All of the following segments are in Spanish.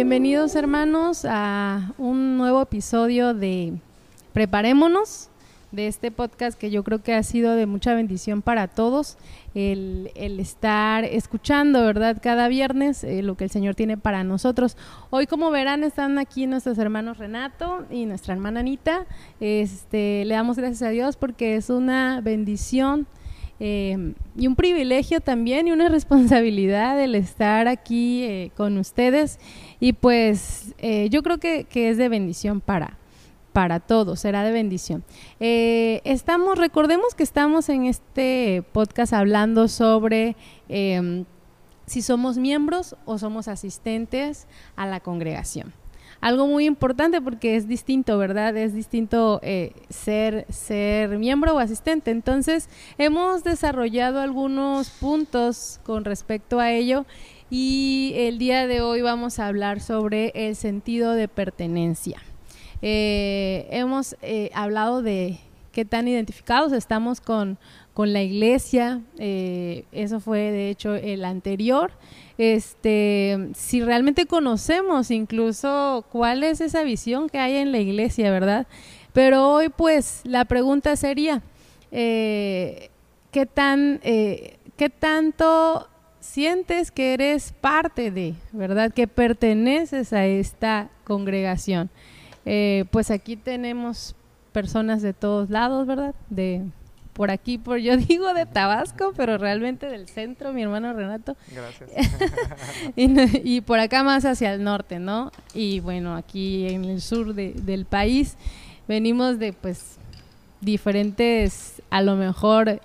bienvenidos hermanos a un nuevo episodio de Preparémonos, de este podcast que yo creo que ha sido de mucha bendición para todos, el, estar escuchando, ¿verdad? Cada viernes eh, lo que el Señor tiene para nosotros. Hoy, como verán, están aquí nuestros hermanos Renato y nuestra hermana Anita. Este, le damos gracias a Dios porque es una bendición. Eh, y un privilegio también y una responsabilidad el estar aquí eh, con ustedes y pues yo creo que, que es de bendición para, para todos, será de bendición. Eh, estamos, recordemos que estamos en este podcast hablando sobre si somos miembros o somos asistentes a la congregación. Algo muy importante porque es distinto, ¿verdad? Es distinto eh, ser, ser miembro o asistente. Entonces, hemos desarrollado algunos puntos con respecto a ello y el día de hoy vamos a hablar sobre el sentido de pertenencia. Eh, hemos eh, hablado de qué tan identificados estamos con, la iglesia, eh, eso fue de hecho el anterior. Este, si realmente conocemos incluso cuál es esa visión que hay en la iglesia, ¿verdad? Pero hoy pues la pregunta sería, ¿qué, tan, ¿qué tanto sientes que eres parte de, ¿verdad? Que perteneces a esta congregación. Eh, pues aquí tenemos personas de todos lados, ¿verdad? De por aquí, por yo digo de Tabasco, pero realmente del centro, mi hermano Renato. Gracias. y, por acá más hacia el norte, ¿no? Y bueno, aquí en el sur del país venimos de pues diferentes, a lo mejor,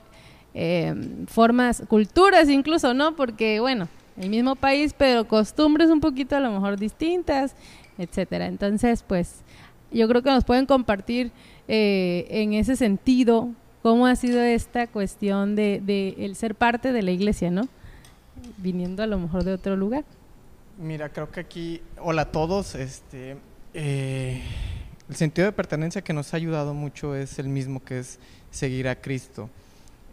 eh, formas, culturas incluso, ¿no? Porque bueno, el mismo país, pero costumbres un poquito a lo mejor distintas, etcétera. Entonces, pues yo creo que nos pueden compartir eh, en ese sentido cómo ha sido esta cuestión de, el ser parte de la iglesia, ¿no? Viniendo a lo mejor de otro lugar. Mira, creo que aquí, hola a todos, este, eh, el sentido de pertenencia que nos ha ayudado mucho es el mismo que es seguir a Cristo.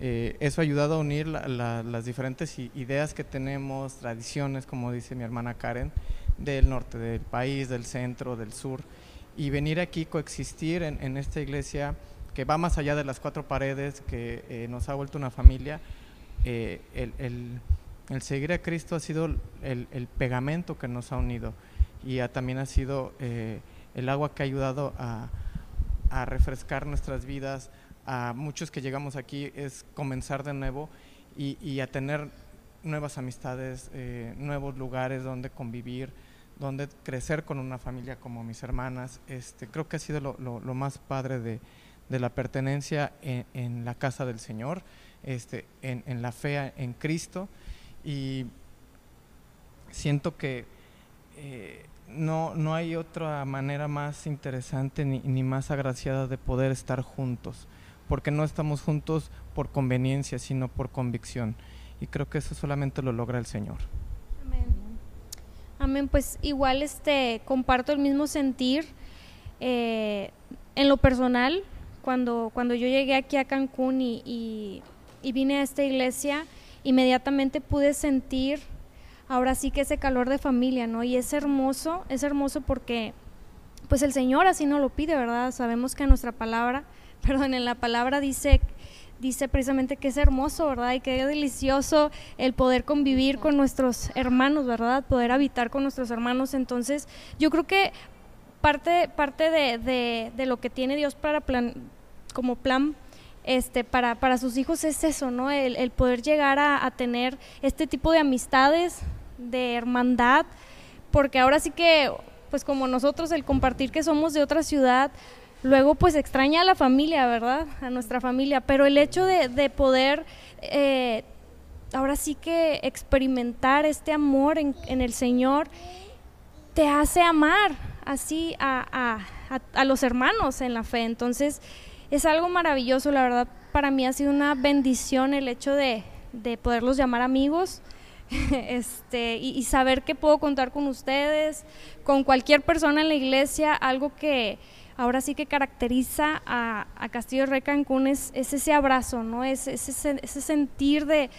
Eh, eso ha ayudado a unir las diferentes ideas que tenemos, tradiciones, como dice mi hermana Karen, del norte del país, del centro, del sur y venir aquí coexistir en, esta iglesia que va más allá de las cuatro paredes, que eh, nos ha vuelto una familia. Eh, el, seguir a Cristo ha sido el, pegamento que nos ha unido y también ha sido eh, el agua que ha ayudado a, refrescar nuestras vidas. A muchos que llegamos aquí es comenzar de nuevo y a tener nuevas amistades, nuevos lugares donde convivir, donde crecer con una familia como mis hermanas. Este, creo que ha sido lo, más padre de, la pertenencia en, la casa del Señor, este, en, la fe en Cristo. Y siento que eh, no, no hay otra manera más interesante ni, ni más agraciada de poder estar juntos, porque no estamos juntos por conveniencia, sino por convicción. Y creo que eso solamente lo logra el Señor. Amén, pues igual este comparto el mismo sentir eh, en lo personal cuando, cuando yo llegué aquí a Cancún y, vine a esta iglesia, inmediatamente pude sentir ahora sí que ese calor de familia, ¿no? Y es hermoso, es hermoso porque pues el Señor así no lo pide, ¿verdad? Sabemos que nuestra palabra, perdón, en la palabra dice dice precisamente que es hermoso, ¿verdad? Y que es delicioso el poder convivir con nuestros hermanos, ¿verdad? Poder habitar con nuestros hermanos. Entonces, yo creo que parte, parte de, de, lo que tiene Dios para plan, como plan este, para, para sus hijos es eso, ¿no? El, poder llegar a, a, tener este tipo de amistades, de hermandad, porque ahora sí que, pues como nosotros, el compartir que somos de otra ciudad, luego pues extraña a la familia, ¿verdad? A nuestra familia, pero el hecho de, poder eh, ahora sí que experimentar este amor en, el Señor te hace amar así a, los hermanos en la fe. Entonces es algo maravilloso, la verdad para mí ha sido una bendición el hecho de, poderlos llamar amigos. Este, y, y saber que puedo contar con ustedes, con cualquier persona en la iglesia, algo que, ahora sí que caracteriza a, Castillo Rey Cancún es, ese abrazo, ¿no? Es, ese, sentir de,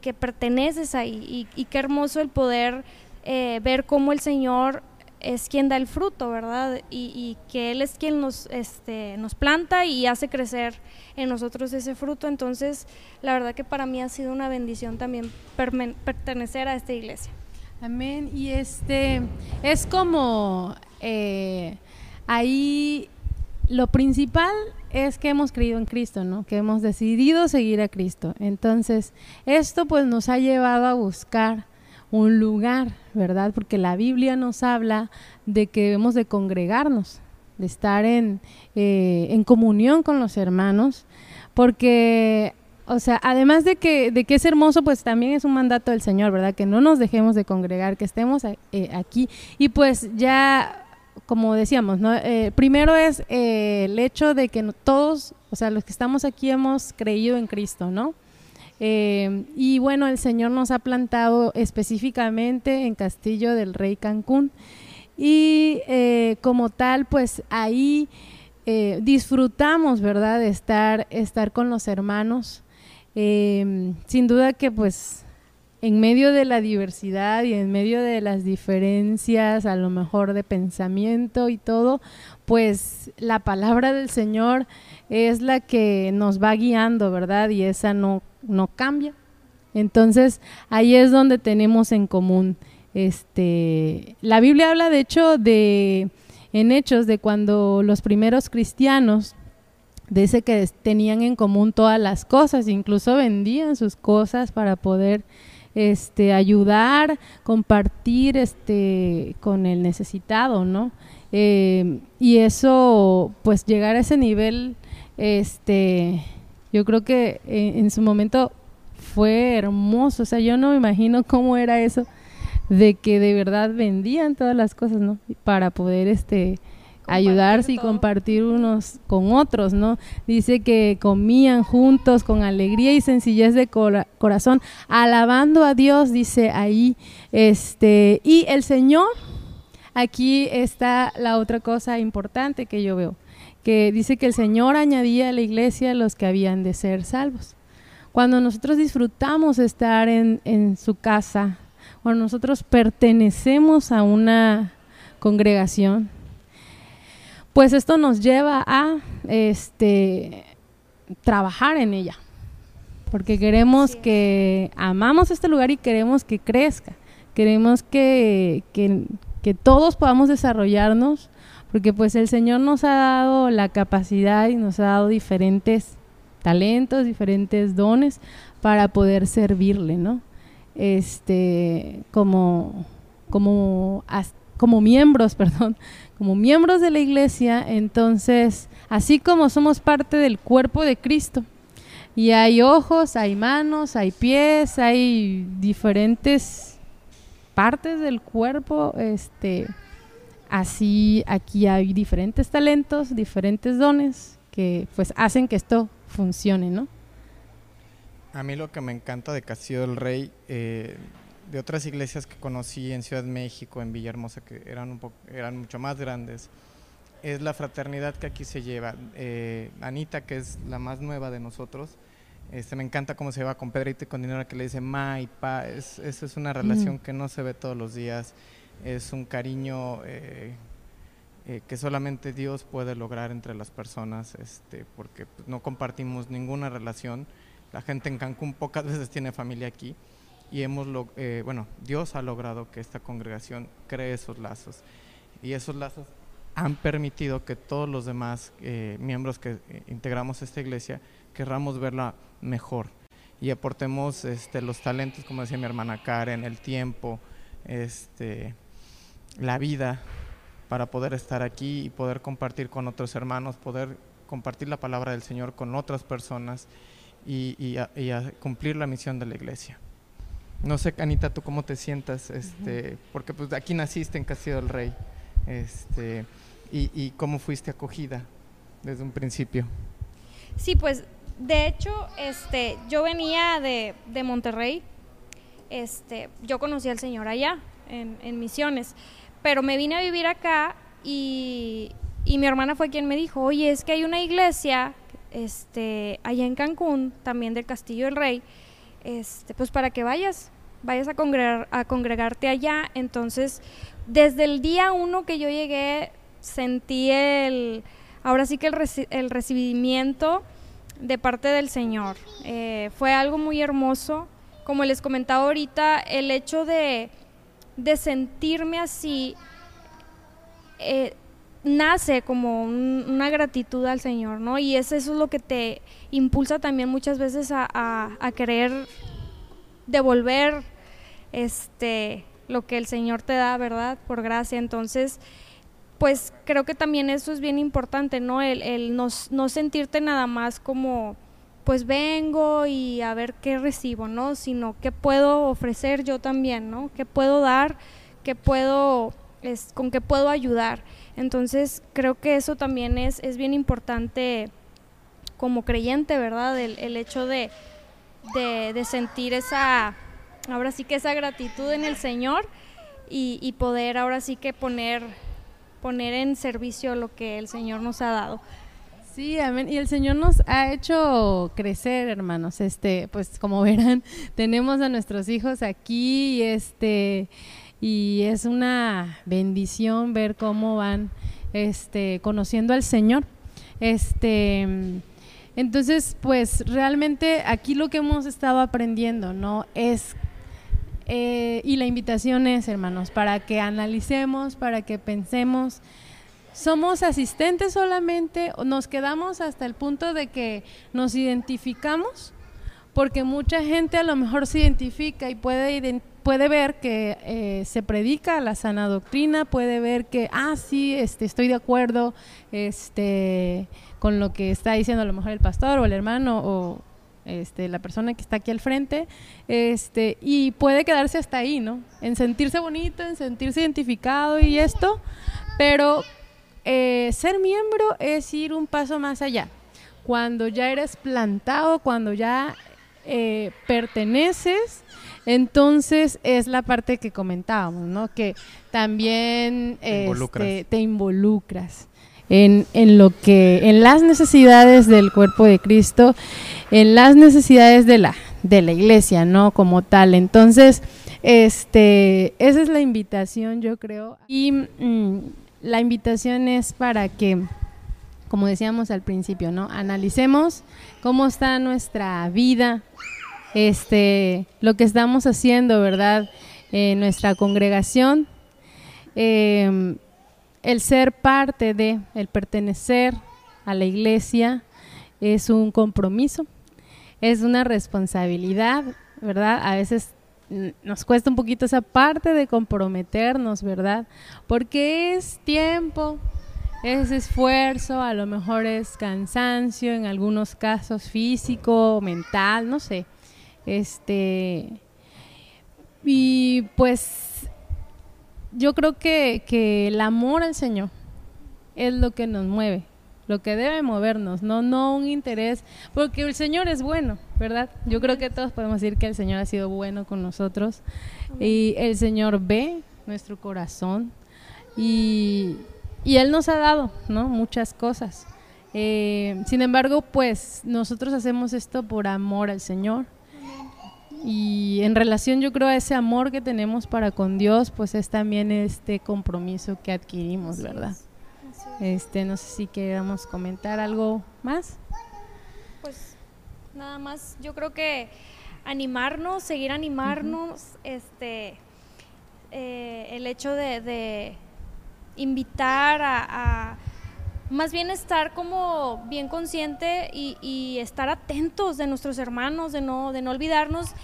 que perteneces ahí y, qué hermoso el poder eh, ver cómo el Señor es quien da el fruto, ¿verdad? Y, que Él es quien nos, este, nos planta y hace crecer en nosotros ese fruto. Entonces, la verdad que para mí ha sido una bendición también pertenecer a esta iglesia. Amén. Y este es como eh, ahí lo principal es que hemos creído en Cristo, ¿no? Que hemos decidido seguir a Cristo. Entonces, esto pues nos ha llevado a buscar un lugar, ¿verdad? Porque la Biblia nos habla de que debemos de congregarnos, de estar en, eh, en comunión con los hermanos, porque, o sea, además de que, de que es hermoso, pues también es un mandato del Señor, ¿verdad? Que no nos dejemos de congregar, que estemos eh, aquí. Y pues ya como decíamos, ¿no? Eh, primero es el hecho de que todos, o sea, los que estamos aquí hemos creído en Cristo, ¿no? Eh, y bueno, el Señor nos ha plantado específicamente en Castillo del Rey Cancún. Y eh, como tal, pues ahí eh, disfrutamos, ¿verdad?, de estar, estar con los hermanos. sin duda que pues en medio de la diversidad y en medio de las diferencias, a lo mejor de pensamiento y todo, pues la palabra del Señor es la que nos va guiando, ¿verdad? Y esa no no cambia. Entonces, ahí es donde tenemos en común. Este, la Biblia habla, de hecho, de en hechos de cuando los primeros cristianos dice que tenían en común todas las cosas, incluso vendían sus cosas para poder este, ayudar, compartir este, con el necesitado, ¿no? Eh, y eso, pues llegar a ese nivel, este, yo creo que eh, en, su momento fue hermoso, o sea, yo no me imagino cómo era eso de que de verdad vendían todas las cosas, ¿no? Para poder este ayudarse y compartir unos con otros, ¿no? Dice que comían juntos con alegría y sencillez de corazón, alabando a Dios, dice ahí, este, y el Señor, aquí está la otra cosa importante que yo veo que dice que el Señor añadía a la iglesia los que habían de ser salvos. Cuando nosotros disfrutamos estar en, en su casa, cuando nosotros pertenecemos a una congregación, pues esto nos lleva a este, trabajar en ella, porque queremos que amamos este lugar y queremos que crezca, queremos que, que, que todos podamos desarrollarnos porque pues el Señor nos ha dado la capacidad y nos ha dado diferentes talentos, diferentes dones para poder servirle, ¿no? Este, como, como, como miembros, perdón, como miembros de la iglesia, entonces, así como somos parte del cuerpo de Cristo, y hay ojos, hay manos, hay pies, hay diferentes partes del cuerpo, este, Así aquí hay diferentes talentos, diferentes dones que pues hacen que esto funcione, ¿no? A mí lo que me encanta de Castillo del Rey, eh, de otras iglesias que conocí en Ciudad México, en Villahermosa, que eran, un eran mucho más grandes, es la fraternidad que aquí se lleva. Eh, Anita, que es la más nueva de nosotros, este, me encanta cómo se lleva con Pedrito y con Dinero, que le dice ma y pa. Es, esa es una relación que no se ve todos los días es un cariño eh, eh, que solamente Dios puede lograr entre las personas, este, porque pues, no compartimos ninguna relación. La gente en Cancún pocas veces tiene familia aquí y hemos, eh, bueno, Dios ha logrado que esta congregación cree esos lazos y esos lazos han permitido que todos los demás miembros que integramos esta iglesia querramos verla mejor y aportemos este, los talentos, como decía mi hermana Karen, el tiempo, este, la vida para poder estar aquí y poder compartir con otros hermanos, poder compartir la palabra del Señor con otras personas y, a, cumplir la misión de la iglesia. No sé, Anita, tú cómo te sientas, este, porque pues aquí naciste en Castillo del Rey, este, y, cómo fuiste acogida desde un principio. Sí, pues de hecho, este, yo venía de, Monterrey, este, yo conocí al Señor allá, en, en Misiones, pero me vine a vivir acá y, mi hermana fue quien me dijo, oye, es que hay una iglesia este, allá en Cancún, también del Castillo del Rey, este, pues para que vayas, vayas a, congregar, a congregarte allá. Entonces, desde el día uno que yo llegué, sentí el, ahora sí que el, recibimiento de parte del Señor. Eh, fue algo muy hermoso. Como les comentaba ahorita, el hecho de, sentirme así eh, nace como una gratitud al Señor, ¿no? Y eso, eso, es lo que te impulsa también muchas veces a, a querer devolver este lo que el Señor te da, ¿verdad? Por gracia. Entonces, pues creo que también eso es bien importante, ¿no? El, el no, no, sentirte nada más como, pues vengo y a ver qué recibo, ¿no? Sino qué puedo ofrecer yo también, ¿no? ¿Qué puedo dar? ¿Qué puedo, es, con qué puedo ayudar? Entonces, creo que eso también es, es bien importante como creyente, ¿verdad? El, el hecho de, de, de sentir esa ahora sí que esa gratitud en el Señor y, poder ahora sí que poner, poner en servicio lo que el Señor nos ha dado. Sí, amén. Y el Señor nos ha hecho crecer, hermanos. Este, pues como verán, tenemos a nuestros hijos aquí, este, y es una bendición ver cómo van, este, conociendo al Señor. Este, entonces, pues realmente aquí lo que hemos estado aprendiendo, ¿no? Es eh, y la invitación es, hermanos, para que analicemos, para que pensemos. ¿Somos asistentes solamente o nos quedamos hasta el punto de que nos identificamos? Porque mucha gente a lo mejor se identifica y puede, puede ver que eh, se predica la sana doctrina, puede ver que, ah, sí, este, estoy de acuerdo este, con lo que está diciendo a lo mejor el pastor o el hermano o, este, la persona que está aquí al frente, este, y puede quedarse hasta ahí, ¿no? En sentirse bonito, en sentirse identificado y esto, pero eh, ser miembro es ir un paso más allá. Cuando ya eres plantado, cuando ya eh, perteneces, entonces es la parte que comentábamos, ¿no? Que también te involucras este, en, en, lo que, en las necesidades del cuerpo de Cristo, en las necesidades de la, de la iglesia, ¿no? Como tal. Entonces, este, esa es la invitación, yo creo. Y mm, la invitación es para que, como decíamos al principio, ¿no? Analicemos cómo está nuestra vida, este, lo que estamos haciendo, ¿verdad? En nuestra congregación. Eh, el ser parte de, el pertenecer a la iglesia es un compromiso, es una responsabilidad, ¿verdad? A veces nos cuesta un poquito esa parte de comprometernos, ¿verdad? Porque es tiempo, es esfuerzo, a lo mejor es cansancio, en algunos casos físico, mental, no sé. Este y pues yo creo que, que el amor al Señor es lo que nos mueve, lo que debe movernos, no, no un interés, porque el Señor es bueno, ¿verdad? Yo creo que todos podemos decir que el Señor ha sido bueno con nosotros y el Señor ve nuestro corazón y, y Él nos ha dado, ¿no? Muchas cosas. Eh, sin embargo, pues nosotros hacemos esto por amor al Señor y en relación yo creo a ese amor que tenemos para con Dios, pues es también este compromiso que adquirimos, ¿verdad? Este, no sé si queramos comentar algo más. Pues nada más, yo creo que animarnos, seguir animarnos, este, eh, el hecho de, invitar a, más bien estar como bien consciente y, y, estar atentos de nuestros hermanos, de no, de no olvidarnos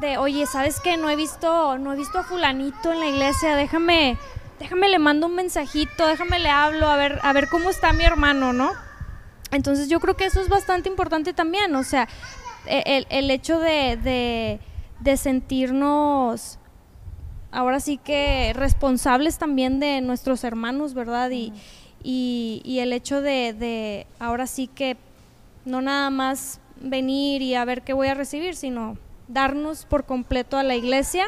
de, oye, ¿sabes qué? No he visto, no he visto a fulanito en la iglesia, déjame, déjame le mando un mensajito, déjame le hablo, a ver, a ver cómo está mi hermano, ¿no? Entonces yo creo que eso es bastante importante también, o sea, e, el, hecho de, sentirnos ahora sí que responsables también de nuestros hermanos, ¿verdad? Y, el hecho de, de ahora sí que no nada más venir y a ver qué voy a recibir, sino darnos por completo a la iglesia,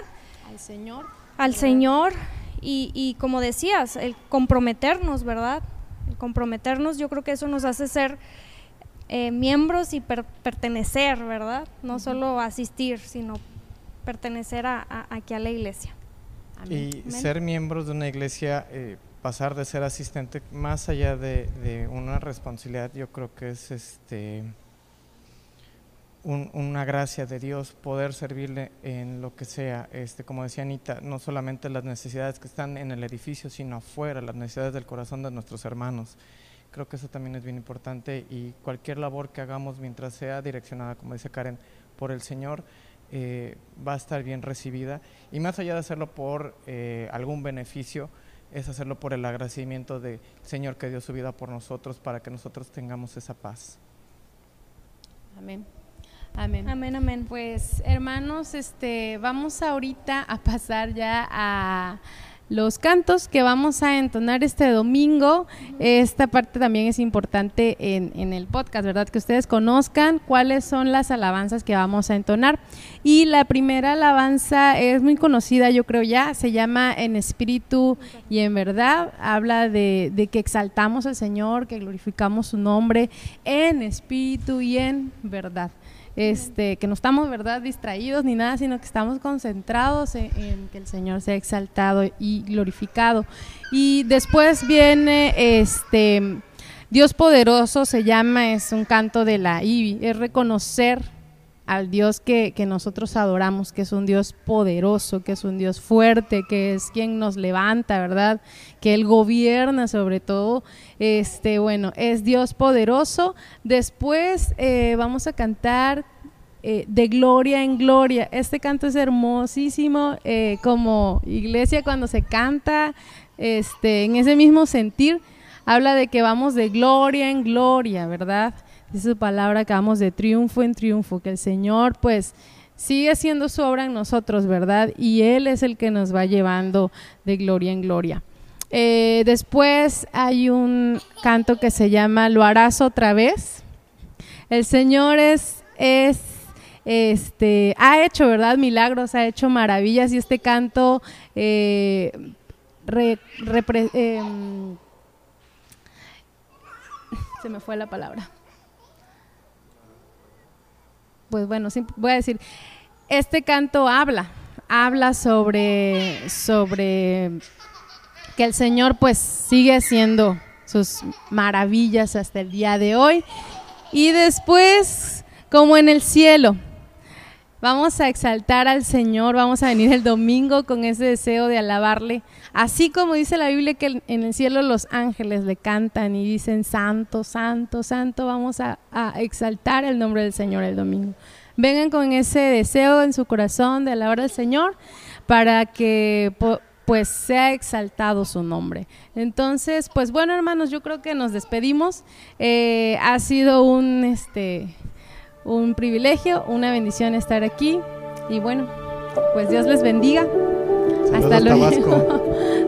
al Señor, al Señor. Y, y como decías, el comprometernos, ¿verdad? El comprometernos, yo creo que eso nos hace ser eh, miembros y pertenecer, ¿verdad? No solo asistir, sino pertenecer a, aquí a la iglesia. Y ser miembros de una iglesia, eh, pasar de ser asistente, más allá de, de, una responsabilidad, yo creo que es este una gracia de Dios poder servirle en lo que sea, este, como decía Anita, no solamente las necesidades que están en el edificio, sino afuera, las necesidades del corazón de nuestros hermanos. Creo que eso también es bien importante y cualquier labor que hagamos mientras sea direccionada, como dice Karen, por el Señor, eh, va a estar bien recibida. Y más allá de hacerlo por eh, algún beneficio, es hacerlo por el agradecimiento del Señor que dio su vida por nosotros para que nosotros tengamos esa paz. Amén. Amén. Amén, amén. Pues hermanos, este, vamos ahorita a pasar ya a los cantos que vamos a entonar este domingo. Esta parte también es importante en, en, el podcast, ¿verdad? Que ustedes conozcan cuáles son las alabanzas que vamos a entonar. Y la primera alabanza es muy conocida, yo creo ya, se llama En espíritu y en verdad. Habla de, de que exaltamos al Señor, que glorificamos su nombre en espíritu y en verdad este, que no estamos, ¿verdad?, distraídos ni nada, sino que estamos concentrados en, que el Señor sea exaltado y glorificado. Y después viene, este, Dios poderoso se llama, es un canto de la IBI, es reconocer al Dios que, que, nosotros adoramos, que es un Dios poderoso, que es un Dios fuerte, que es quien nos levanta, ¿verdad? Que Él gobierna sobre todo. Este, bueno, es Dios poderoso. Después eh, vamos a cantar eh, de gloria en gloria. Este canto es hermosísimo, eh, como iglesia cuando se canta, este, en ese mismo sentir, habla de que vamos de gloria en gloria, ¿verdad? Esa palabra que vamos de triunfo en triunfo, que el Señor pues sigue haciendo su obra en nosotros, ¿verdad? Y Él es el que nos va llevando de gloria en gloria. Eh, después hay un canto que se llama Lo harás otra vez. El Señor es, es este, ha hecho, ¿verdad? Milagros, ha hecho maravillas y este canto eh, em, se me fue la palabra pues bueno, voy a decir, este canto habla, habla sobre, sobre que el Señor pues sigue haciendo sus maravillas hasta el día de hoy. Y después, como en el cielo, vamos a exaltar al Señor, vamos a venir el domingo con ese deseo de alabarle. Así como dice la Biblia que en el cielo los ángeles le cantan y dicen, Santo, Santo, Santo, vamos a, exaltar el nombre del Señor el domingo. Vengan con ese deseo en su corazón de alabar al Señor para que pues sea exaltado su nombre. Entonces, pues bueno hermanos, yo creo que nos despedimos. Eh, ha sido un, este, un privilegio, una bendición estar aquí y bueno, pues Dios les bendiga. Hasta luego.